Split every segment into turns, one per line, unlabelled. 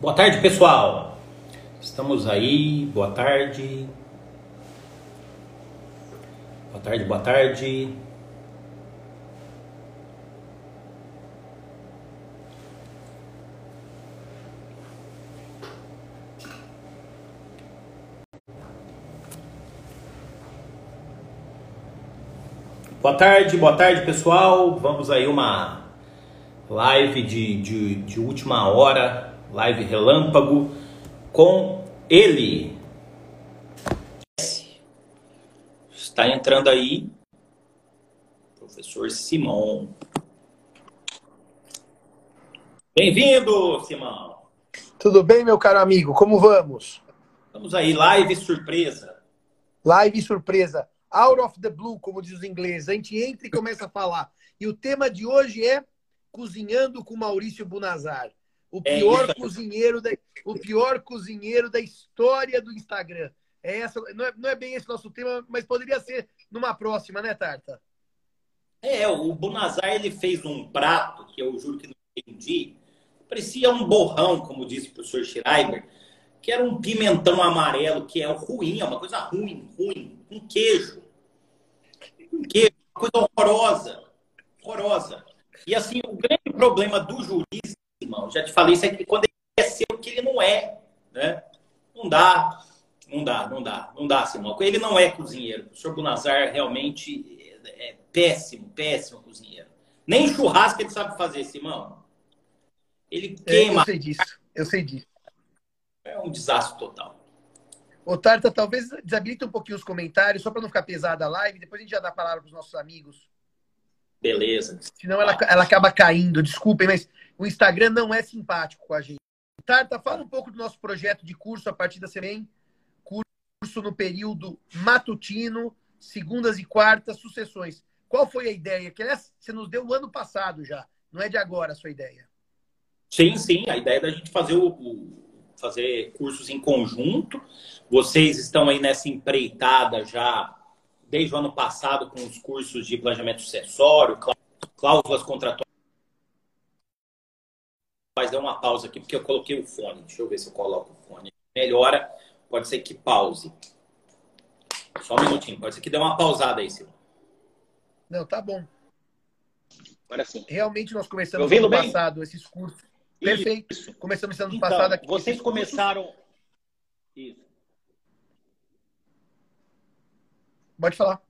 Boa tarde, pessoal. Estamos aí. Boa tarde. Boa tarde, boa tarde. Boa tarde, boa tarde, pessoal. Vamos aí uma live de, de, de última hora, live relâmpago com ele. Está entrando aí, professor Simão. Bem-vindo, Simão.
Tudo bem, meu caro amigo? Como vamos?
Vamos aí, live surpresa.
Live surpresa. Out of the blue, como diz os ingleses. A gente entra e começa a falar. E o tema de hoje é Cozinhando com Maurício Bunazar. O
É
pior
aí.
cozinheiro da, o pior cozinheiro da história do Instagram. É essa, não, é, não é bem esse nosso tema, mas poderia ser numa próxima, né, Tarta?
É, o Bunazar ele fez um prato que eu juro que não entendi. Parecia um borrão, como disse o professor Schreiber, que era um pimentão amarelo, que é ruim, é uma coisa ruim, ruim, um queijo. Um queijo, uma coisa horrorosa. Horrorosa. E assim, o grande problema do jurista, irmão, já te falei isso aqui, quando ele quer ser o que ele não é, né? Não dá, não dá, não dá, não dá, Simão. Ele não é cozinheiro. O professor Bunazar realmente é péssimo, péssimo cozinheiro. Nem churrasco ele sabe fazer, Simão. Ele
É,
queima,
eu sei disso. Eu sei disso.
é um desastre total.
Ô, Tarta, talvez desabilite um pouquinho os comentários, só para não ficar pesada a live. Depois a gente já dá a palavra para os nossos amigos.
Beleza.
Senão ela, ela acaba caindo. Desculpem, mas o Instagram não é simpático com a gente. Tarta, fala um pouco do nosso projeto de curso a partir da semana. Curso no período matutino, segundas e quartas, sucessões. Qual foi a ideia? Que aliás, você nos deu o ano passado já. Não é de agora a sua ideia.
Sim, sim. A ideia é da gente fazer o, o- fazer cursos em conjunto. Vocês estão aí nessa empreitada já desde o ano passado com os cursos de planejamento sucessório, clá- cláusulas contratuais. Mas deu uma pausa aqui porque eu coloquei o fone. Deixa eu ver se eu coloco o fone. Melhora. Pode ser que pause. Só um minutinho. Pode ser que dê uma pausada aí, Silvio.
Não, tá bom.
Agora sim.
Realmente nós começamos
Me ouvindo
ano
bem?
passado esses cursos. Perfeito.
Isso.
Começamos esse ano
Então,
passado aqui.
vocês
esses cursos.
começaram. Isso.
Pode falar.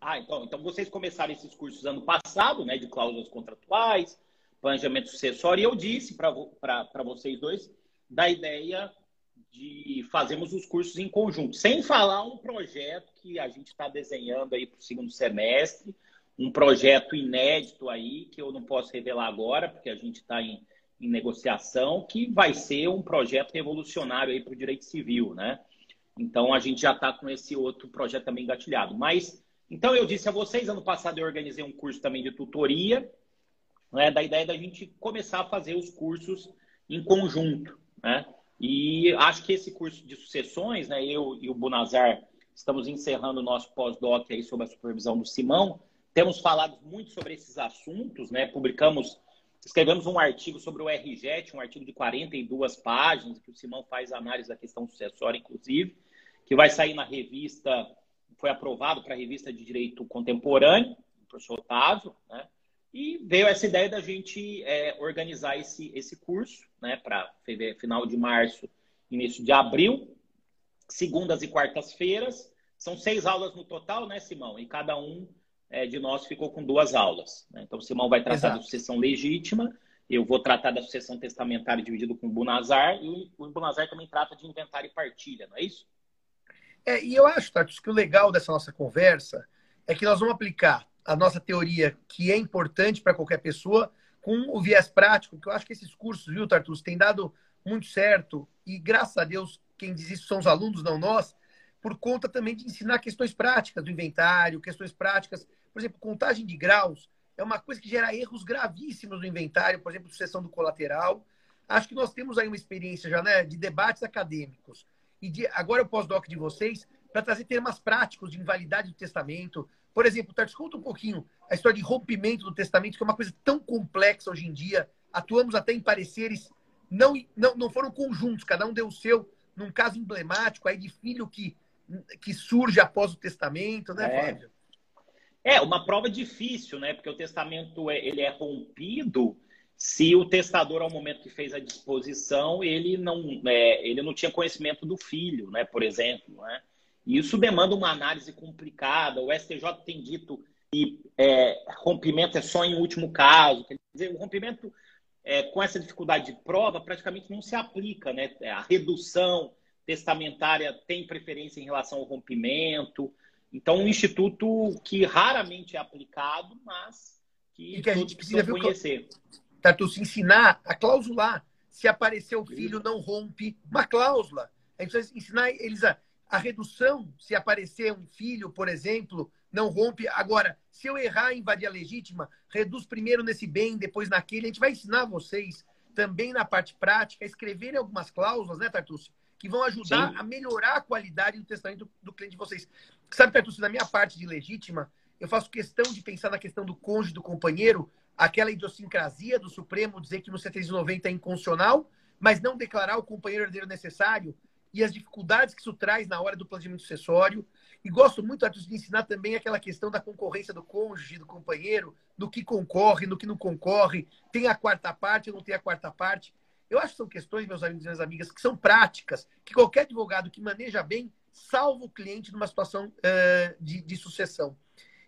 Ah, então, então vocês começaram esses cursos ano passado, né, de cláusulas contratuais, planejamento sucessório, e eu disse para vocês dois da ideia de fazermos os cursos em conjunto, sem falar um projeto que a gente está desenhando aí para o segundo semestre, um projeto inédito aí, que eu não posso revelar agora, porque a gente está em, em negociação, que vai ser um projeto revolucionário aí para o direito civil, né? Então a gente já está com esse outro projeto também engatilhado. Mas então eu disse a vocês, ano passado eu organizei um curso também de tutoria, né, da ideia da gente começar a fazer os cursos em conjunto, né? E acho que esse curso de sucessões, né, eu e o Bunazar estamos encerrando o nosso pós-doc aí sob a supervisão do Simão. Temos falado muito sobre esses assuntos, né? Publicamos, escrevemos um artigo sobre o RJET, um artigo de 42 páginas, que o Simão faz análise da questão sucessória, inclusive, que vai sair na revista foi aprovado para a revista de Direito Contemporâneo, do professor Otávio, né? E veio essa ideia da gente é, organizar esse, esse curso, né, para final de março, início de abril, segundas e quartas-feiras. São seis aulas no total, né, Simão? E cada um é, de nós ficou com duas aulas. Né? Então, o Simão vai tratar
Exato.
da sucessão legítima, eu vou tratar da sucessão testamentária dividido com o Bunazar, e o, Bunazar também trata de inventário e partilha, não é isso?
É, e eu acho, Tatus, que o legal dessa nossa conversa é que nós vamos aplicar a nossa teoria, que é importante para qualquer pessoa, com o viés prático, que eu acho que esses cursos, viu, Tartus, têm dado muito certo, e graças a Deus, quem diz isso são os alunos, não nós, por conta também de ensinar questões práticas do inventário, questões práticas, por exemplo, contagem de graus é uma coisa que gera erros gravíssimos no inventário, por exemplo, sucessão do colateral. Acho que nós temos aí uma experiência já, né, de debates acadêmicos. E de, agora eu pós-doc de vocês para trazer temas práticos de invalidade do testamento. Por exemplo, Tartus, conta um pouquinho a história de rompimento do testamento, que é uma coisa tão complexa hoje em dia. Atuamos até em pareceres não, não, não foram conjuntos, cada um deu o seu, num caso emblemático aí de filho que, que surge após o testamento, né,
é.
Flávio?
É, uma prova difícil, né? Porque o testamento é, ele é rompido se o testador, ao momento que fez a disposição, ele não, é, ele não tinha conhecimento do filho, né? Por exemplo, né? Isso demanda uma análise complicada. O STJ tem dito que é, rompimento é só em último caso. Quer dizer, o rompimento é, com essa dificuldade de prova praticamente não se aplica, né? A redução testamentária tem preferência em relação ao rompimento. Então, um instituto que raramente é aplicado, mas que,
e que a gente precisa
conhecer.
Tartu, se ensinar a clausular. Se aparecer o filho, não rompe. Uma cláusula. A gente precisa ensinar eles a, a redução. Se aparecer um filho, por exemplo, não rompe. Agora, se eu errar e invadir a legítima, reduz primeiro nesse bem, depois naquele. A gente vai ensinar vocês também na parte prática a escreverem algumas cláusulas, né, Tartúcio? Que vão ajudar Sim. a melhorar a qualidade do testamento do, do cliente de vocês. Sabe, Tartúcio, na minha parte de legítima, eu faço questão de pensar na questão do cônjuge, do companheiro, aquela idiosincrasia do Supremo dizer que no 790 é inconstitucional, mas não declarar o companheiro herdeiro necessário e as dificuldades que isso traz na hora do planejamento sucessório. E gosto muito de ensinar também aquela questão da concorrência do cônjuge, do companheiro, no que concorre, no que não concorre, tem a quarta parte ou não tem a quarta parte. Eu acho que são questões, meus amigos e minhas amigas, que são práticas, que qualquer advogado que maneja bem salva o cliente numa situação uh, de, de, sucessão.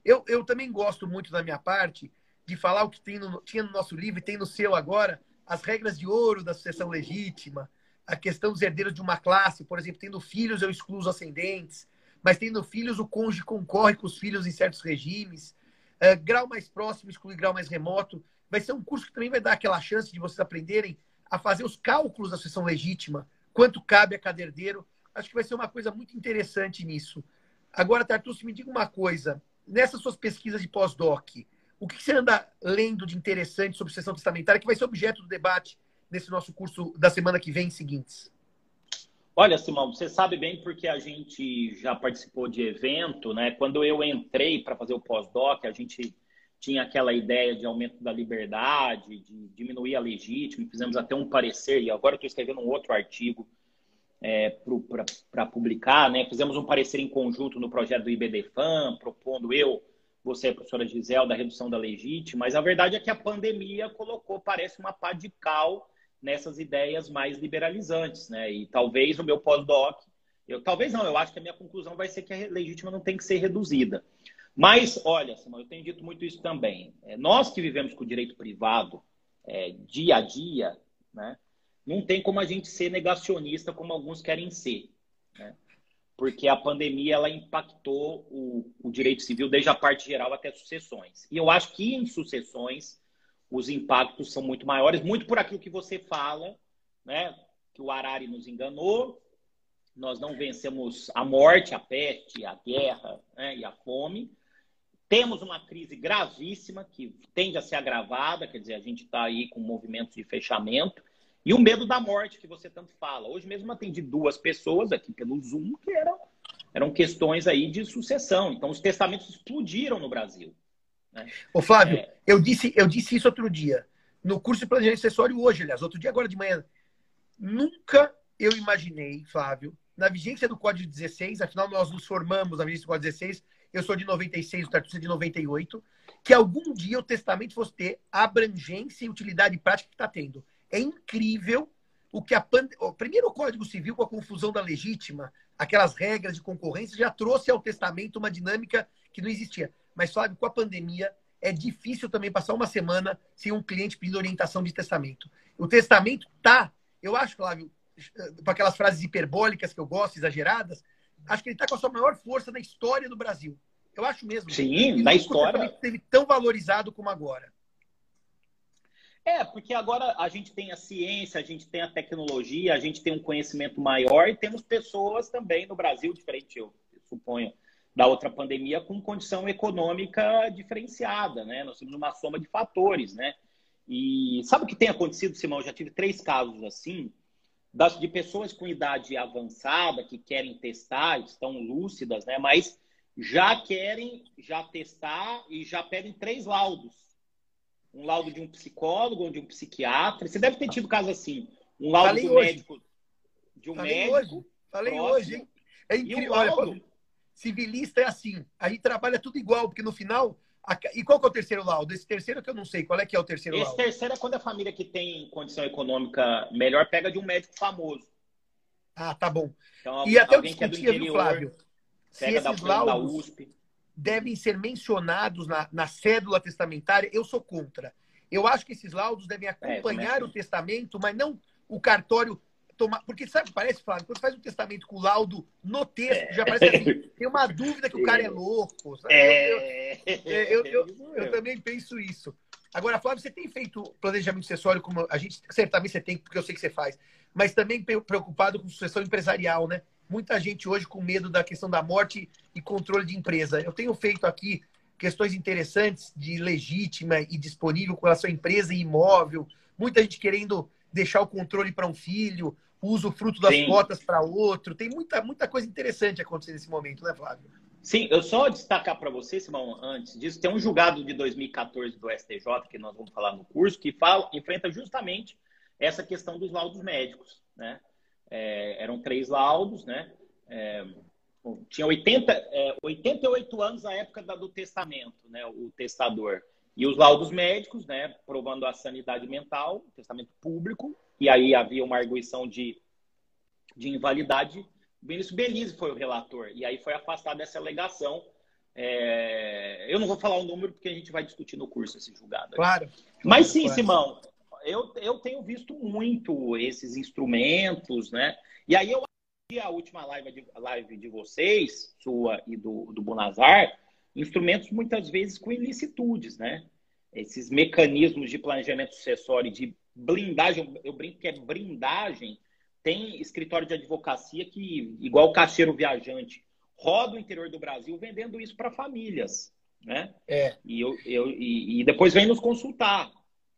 Eu, eu também gosto muito da minha parte de falar o que tem no, tinha no nosso livro e tem no seu agora, as regras de ouro da sucessão legítima, a questão dos herdeiros de uma classe, por exemplo, tendo filhos eu excluo os ascendentes, mas tendo filhos o cônjuge concorre com os filhos em certos regimes, uh, grau mais próximo exclui grau mais remoto. Vai ser um curso que também vai dar aquela chance de vocês aprenderem a fazer os cálculos da sucessão legítima, quanto cabe a cada herdeiro. Acho que vai ser uma coisa muito interessante nisso. Agora, Tartucci, me diga uma coisa. Nessas suas pesquisas de pós-doc, o que você anda lendo de interessante sobre sucessão testamentária, que vai ser objeto do debate nesse nosso curso da semana que vem seguintes?
Olha, Simão, você sabe bem porque a gente já participou de evento, né? Quando eu entrei para fazer o pós-doc, a gente tinha aquela ideia de aumento da liberdade, de diminuir a legítima, fizemos até um parecer, e agora estou escrevendo um outro artigo é, para publicar, né? Fizemos um parecer em conjunto no projeto do IBDFAM, propondo eu, você, a professora Gisele, da redução da legítima, mas a verdade é que a pandemia colocou, parece, uma pá de cal nessas ideias mais liberalizantes, né? E talvez o meu pós-doc, eu talvez não, eu acho que a minha conclusão vai ser que a legítima não tem que ser reduzida. Mas, olha, Simão, eu tenho dito muito isso também. É, nós que vivemos com o direito privado é, dia a dia, né? Não tem como a gente ser negacionista como alguns querem ser, né? Porque a pandemia ela impactou o, o direito civil desde a parte geral até sucessões. E eu acho que em sucessões os impactos são muito maiores, muito por aquilo que você fala, né? Que o Arari nos enganou, nós não vencemos a morte, a peste, a guerra né? e a fome. Temos uma crise gravíssima que tende a ser agravada, quer dizer, a gente está aí com movimentos de fechamento. E o medo da morte que você tanto fala. Hoje mesmo atendi duas pessoas aqui pelo Zoom que eram, eram questões aí de sucessão. Então, os testamentos explodiram no Brasil.
Né? Ô, Flávio, é... eu, disse, eu disse isso outro dia, no curso de planejamento acessório hoje, aliás, outro dia, agora de manhã. Nunca eu imaginei, Flávio, na vigência do Código 16, afinal nós nos formamos na vigência do Código 16, eu sou de 96, o Tartucci é de 98, que algum dia o testamento fosse ter abrangência e utilidade prática que está tendo. É incrível o que a pand... primeiro o Código Civil com a confusão da legítima, aquelas regras de concorrência já trouxe ao testamento uma dinâmica que não existia. Mas, Flávio, com a pandemia, é difícil também passar uma semana sem um cliente pedindo orientação de testamento. O testamento tá, eu acho, Flávio, com aquelas frases hiperbólicas que eu gosto, exageradas, acho que ele está com a sua maior força na história do Brasil. Eu acho mesmo.
Sim, na história.
Teve tão valorizado como agora.
É, porque agora a gente tem a ciência, a gente tem a tecnologia, a gente tem um conhecimento maior e temos pessoas também no Brasil, diferente, eu suponho, da outra pandemia com condição econômica diferenciada, né? Nós temos uma soma de fatores, né? E sabe o que tem acontecido, Simão? Eu já tive três casos assim, das, de pessoas com idade avançada que querem testar, estão lúcidas, né? Mas já querem já testar e já pedem três laudos. Um laudo de um psicólogo, um de um psiquiatra. Você deve ter tido caso assim. um laudo Falei do hoje. médico.
De um Falei médico. Hoje. Falei próximo, hoje, hein? É incrível. Olha, civilista é assim. A gente trabalha tudo igual, porque no final. E qual que é o terceiro laudo? Esse terceiro que eu não sei. Qual é que é o terceiro
Esse
laudo?
Esse terceiro é quando a família que tem condição econômica melhor pega de um médico famoso.
Ah, tá bom. Então, e até eu discutia, é viu, Flávio? Se esses laudos devem ser mencionados na, na cédula testamentária, eu sou contra. Eu acho que esses laudos devem é, acompanhar é, o testamento, mas não o cartório tomar. Porque sabe, parece, Flávio, quando faz um testamento com o laudo no texto, já parece assim, tem uma dúvida que o cara é louco. É... Eu, eu, eu, eu, também penso isso. Agora, Flávio, você tem feito planejamento sucessório como a gente certamente você tem, porque eu sei que você faz, mas também preocupado com sucessão empresarial, né? Muita gente hoje com medo da questão da morte e controle de empresa. Eu tenho feito aqui questões interessantes de legítima e disponível com relação à empresa e imóvel. Muita gente querendo deixar o controle para um filho, usa o fruto das Sim. cotas para outro. Tem muita, muita coisa interessante acontecendo nesse momento, né, Flávio?
Sim, eu só destacar para você, Simão, antes disso, tem um julgado de 2014 do STJ, que nós vamos falar no curso, que fala, enfrenta justamente essa questão dos laudos médicos, né? É, eram três laudos, né? É, tinha 80, é, 88 anos na época da, do testamento, né? O testador. E os laudos médicos, né? Provando a sanidade mental, testamento público, e aí havia uma arguição de, de invalidade. O Benício Belize foi o relator, e aí foi afastado dessa alegação. É... Eu não vou falar o número, porque a gente vai discutir no curso esse julgado.
Claro.
Mas sim, claro. Simão, eu, eu tenho visto muito esses instrumentos, né? E aí eu a última live de, live de vocês, sua e do, do Bonazar, instrumentos muitas vezes com ilicitudes, né? Esses mecanismos de planejamento sucessório de blindagem, eu brinco que é blindagem, tem escritório de advocacia que, igual o caixeiro viajante, roda o interior do Brasil vendendo isso para famílias, né?
É.
E, eu, eu, e, e, depois vem nos consultar.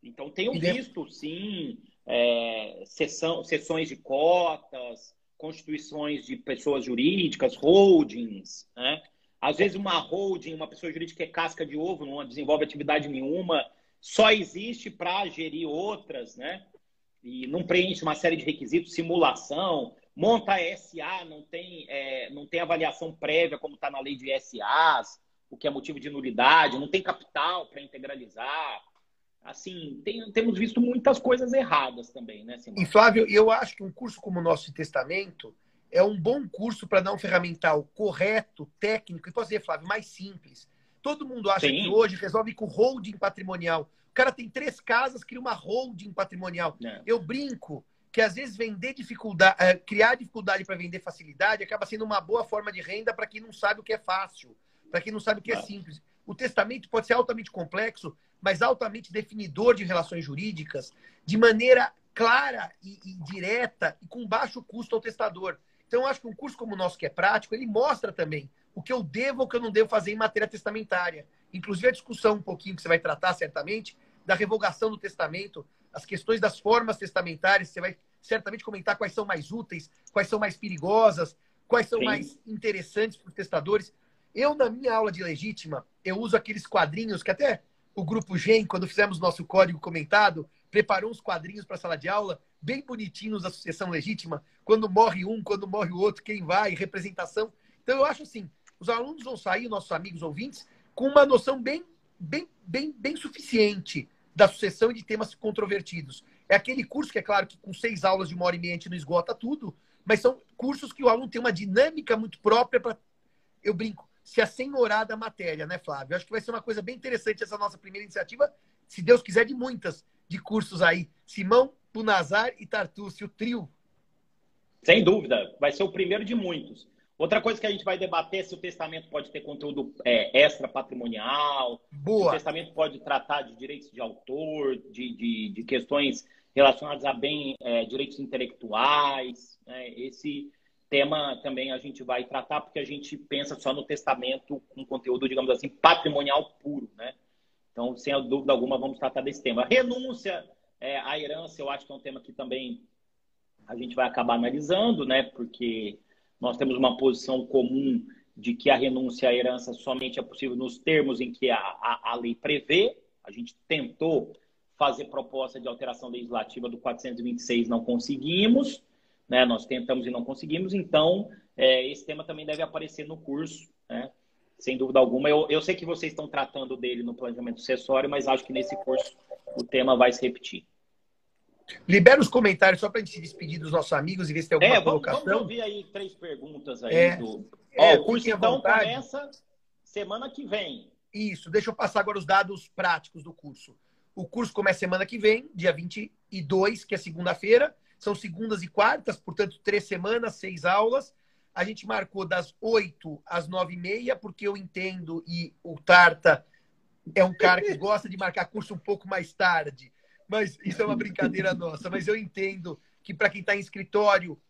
Então, tenho e visto, de... sim, é, sessão, sessões de cotas, constituições de pessoas jurídicas, holdings, né? Às vezes uma holding, uma pessoa jurídica é casca de ovo, não desenvolve atividade nenhuma, só existe para gerir outras, né? E não preenche uma série de requisitos, simulação, monta SA, não tem, é, não tem avaliação prévia, como está na lei de SAs, o que é motivo de nulidade, não tem capital para integralizar. Assim, tem, temos visto muitas coisas erradas também, né,
Simão? E, Flávio, eu acho que um curso como o nosso de testamento é um bom curso para dar um ferramental correto, técnico, e posso dizer, Flávio, mais simples. Todo mundo acha Sim. que hoje resolve com holding patrimonial. O cara tem três casas, cria uma holding patrimonial. É. Eu brinco que às vezes vender dificuldade, é, criar dificuldade para vender facilidade acaba sendo uma boa forma de renda para quem não sabe o que é fácil, para quem não sabe o que é, é simples. O testamento pode ser altamente complexo, mas altamente definidor de relações jurídicas, de maneira clara e, e direta e com baixo custo ao testador. Então, eu acho que um curso como o nosso, que é prático, ele mostra também o que eu devo ou o que eu não devo fazer em matéria testamentária. Inclusive, a discussão um pouquinho que você vai tratar, certamente, da revogação do testamento, as questões das formas testamentárias, você vai certamente comentar quais são mais úteis, quais são mais perigosas, quais são Sim. mais interessantes para os testadores. Eu, na minha aula de legítima, eu uso aqueles quadrinhos que até o grupo GEM, quando fizemos nosso código comentado, preparou uns quadrinhos para a sala de aula, bem bonitinhos da sucessão legítima, quando morre um, quando morre o outro, quem vai, representação. Então, eu acho assim, os alunos vão sair, nossos amigos ouvintes, com uma noção bem, bem, bem, bem suficiente da sucessão e de temas controvertidos. É aquele curso que, é claro, que com seis aulas de uma hora e meia a gente não esgota tudo, mas são cursos que o aluno tem uma dinâmica muito própria para, eu brinco, se assenhorar da matéria, né, Flávio? Acho que vai ser uma coisa bem interessante essa nossa primeira iniciativa, se Deus quiser, de muitas de cursos aí. Simão, Punazar e Tartúcio, o trio.
Sem dúvida, vai ser o primeiro de muitos. Outra coisa que a gente vai debater é se o testamento pode ter conteúdo é, extra patrimonial, Boa. se o testamento pode tratar de direitos de autor, de, de, de questões relacionadas a bem é, direitos intelectuais. Né? Esse tema também a gente vai tratar porque a gente pensa só no testamento com conteúdo, digamos assim, patrimonial puro, né? Então, sem dúvida alguma, vamos tratar desse tema. Renúncia é, à herança, eu acho que é um tema que também a gente vai acabar analisando, né? Porque nós temos uma posição comum de que a renúncia à herança somente é possível nos termos em que a, a, a lei prevê. A gente tentou fazer proposta de alteração legislativa do 426, não conseguimos, né? Nós tentamos e não conseguimos, então é, esse tema também deve aparecer no curso, né? Sem dúvida alguma. Eu, eu sei que vocês estão tratando dele no planejamento sucessório, mas acho que nesse curso o tema vai se repetir.
Libera os comentários só para a gente se despedir dos nossos amigos e ver se tem alguma é, vamos, colocação.
Vamos ouvir aí três perguntas aí é, do. É, Ó, o curso então começa semana que vem.
Isso, deixa eu passar agora os dados práticos do curso. O curso começa semana que vem, dia 22, que é segunda-feira. São segundas e quartas, portanto, três semanas, seis aulas. A gente marcou das 8 às 9 e meia, porque eu entendo e o Tarta é um cara que gosta de marcar curso um pouco mais tarde. Mas isso é uma brincadeira nossa. Mas eu entendo que para quem está em escritório,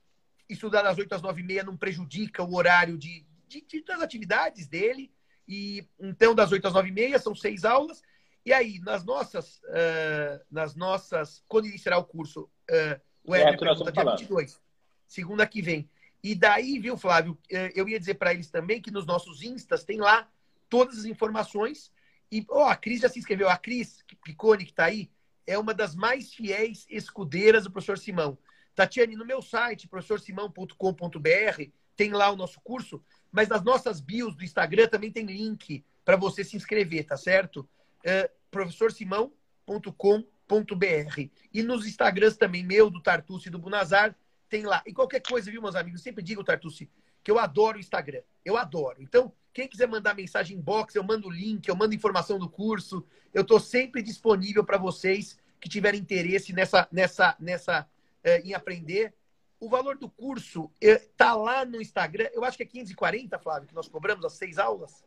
estudar das 8 às 9 e meia não prejudica o horário de, de, de, das atividades dele. E então, das 8 às 9 e meia, são seis aulas. E aí, nas nossas, uh, nas nossas, quando iniciará o curso, uh, o Ed é, pergunta dia 22, segunda que vem. E daí, viu, Flávio, eu ia dizer para eles também que nos nossos instas tem lá todas as informações. E, oh, a Cris já se inscreveu. A Cris Picone, que está aí, é uma das mais fiéis escudeiras do professor Simão. Tatiane, no meu site, professorsimão.com.br, tem lá o nosso curso, mas nas nossas bios do Instagram também tem link para você se inscrever, tá certo? É, professorsimão.com.br. E nos Instagrams também, meu, do Tartucci e do Bunazar, tem lá. E qualquer coisa, viu, meus amigos? sempre digo, Tartucci, que eu adoro o Instagram. Eu adoro. Então, quem quiser mandar mensagem inbox, eu mando o link, eu mando informação do curso. Eu estou sempre disponível para vocês que tiverem interesse nessa, nessa, nessa, é, em aprender. O valor do curso está lá no Instagram. Eu acho que é 15,40, Flávio, que nós cobramos as seis aulas.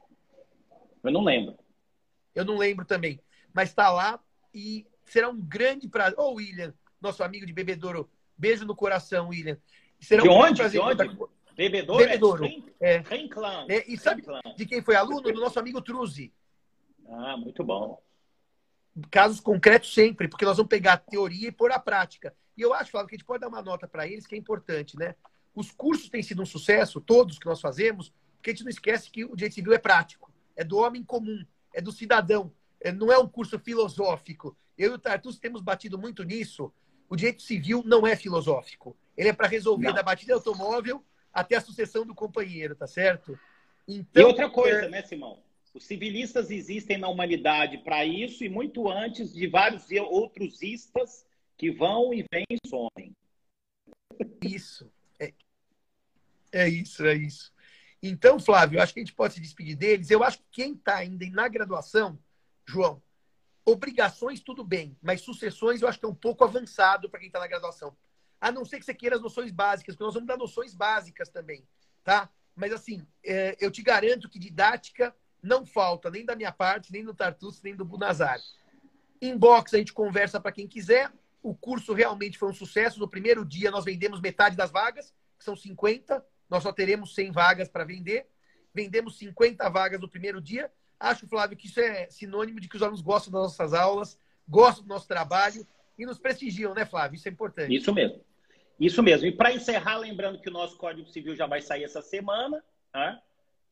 Eu não lembro.
Eu não lembro também. Mas está lá e será um grande prazer. Ô, oh, William, nosso amigo de Bebedouro, beijo no coração, William.
Será de um onde? Prazer de onde? Bebedouro?
Bebedouro. É. é. é. E sabe de quem foi aluno? Do nosso amigo Truzi.
Ah, muito bom.
Casos concretos sempre, porque nós vamos pegar a teoria e pôr a prática. E eu acho, Flávio, que a gente pode dar uma nota para eles que é importante, né? Os cursos têm sido um sucesso, todos que nós fazemos, porque a gente não esquece que o direito civil é prático, é do homem comum, é do cidadão, é, não é um curso filosófico. Eu e o Tartus temos batido muito nisso. O direito civil não é filosófico. Ele é para resolver não. da batida automóvel até a sucessão do companheiro, tá certo?
Então, e outra coisa, é... né, Simão? Os civilistas existem na humanidade para isso e muito antes de vários outros istas que vão e vêm e somem.
Isso. É, é isso, é isso. Então, Flávio, acho que a gente pode se despedir deles. Eu acho que quem está ainda na graduação, João, obrigações tudo bem, mas sucessões eu acho que é um pouco avançado para quem está na graduação. A não ser que você queira as noções básicas, porque nós vamos dar noções básicas também, tá? Mas assim, é, eu te garanto que didática não falta nem da minha parte, nem do Tartus, nem do Bunazar. Inbox a gente conversa para quem quiser. O curso realmente foi um sucesso. No primeiro dia nós vendemos metade das vagas, que são 50. Nós só teremos 100 vagas para vender. Vendemos 50 vagas no primeiro dia. Acho, Flávio, que isso é sinônimo de que os alunos gostam das nossas aulas, gostam do nosso trabalho e nos prestigiam, né, Flávio? Isso é importante.
Isso mesmo. Isso mesmo. E para encerrar, lembrando que o nosso Código Civil já vai sair essa semana, né?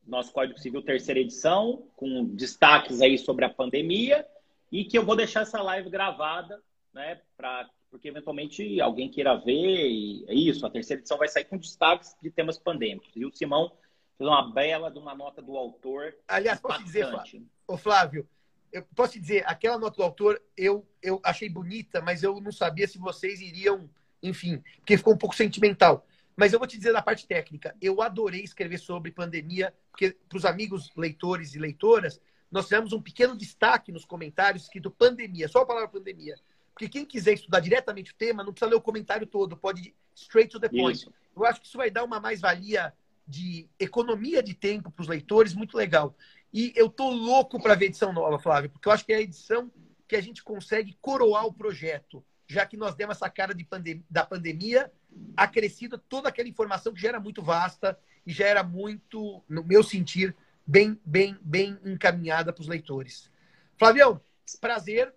Nosso Código Civil terceira edição, com destaques aí sobre a pandemia, e que eu vou deixar essa live gravada, né? Pra, porque eventualmente alguém queira ver, e é isso, a terceira edição vai sair com destaques de temas pandêmicos. E o Simão fez uma bela de uma nota do autor.
Aliás, posso dizer, Flávio, Flávio, eu posso dizer, aquela nota do autor eu, eu achei bonita, mas eu não sabia se vocês iriam enfim, porque ficou um pouco sentimental. Mas eu vou te dizer da parte técnica. Eu adorei escrever sobre pandemia, porque para os amigos leitores e leitoras, nós fizemos um pequeno destaque nos comentários escrito pandemia, só a palavra pandemia. Porque quem quiser estudar diretamente o tema, não precisa ler o comentário todo, pode ir straight to the point. Isso. Eu acho que isso vai dar uma mais-valia de economia de tempo para os leitores, muito legal. E eu tô louco para ver a edição nova, Flávio, porque eu acho que é a edição que a gente consegue coroar o projeto já que nós demos essa cara de pandem da pandemia, acrescida toda aquela informação que já era muito vasta e já era muito, no meu sentir, bem, bem, bem encaminhada para os leitores. Flavião, prazer.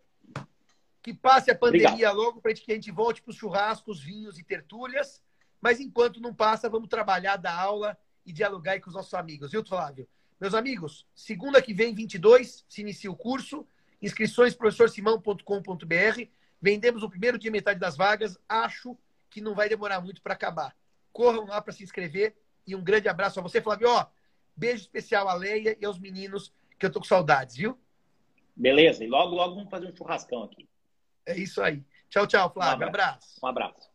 Que passe a pandemia Obrigado. logo para que a gente volte para os churrascos, vinhos e tertúlias. Mas enquanto não passa, vamos trabalhar da aula e dialogar com os nossos amigos, viu, Flávio? Meus amigos, segunda que vem, 22, se inicia o curso. Inscrições professorsimão.com.br. Vendemos o primeiro dia metade das vagas. Acho que não vai demorar muito para acabar. Corram lá para se inscrever e um grande abraço a você, Flávio. Ó, beijo especial à Leia e aos meninos, que eu tô com saudades, viu?
Beleza, e logo, logo vamos fazer um churrascão aqui.
É isso aí. Tchau, tchau, Flávio. Um abraço.
Um abraço.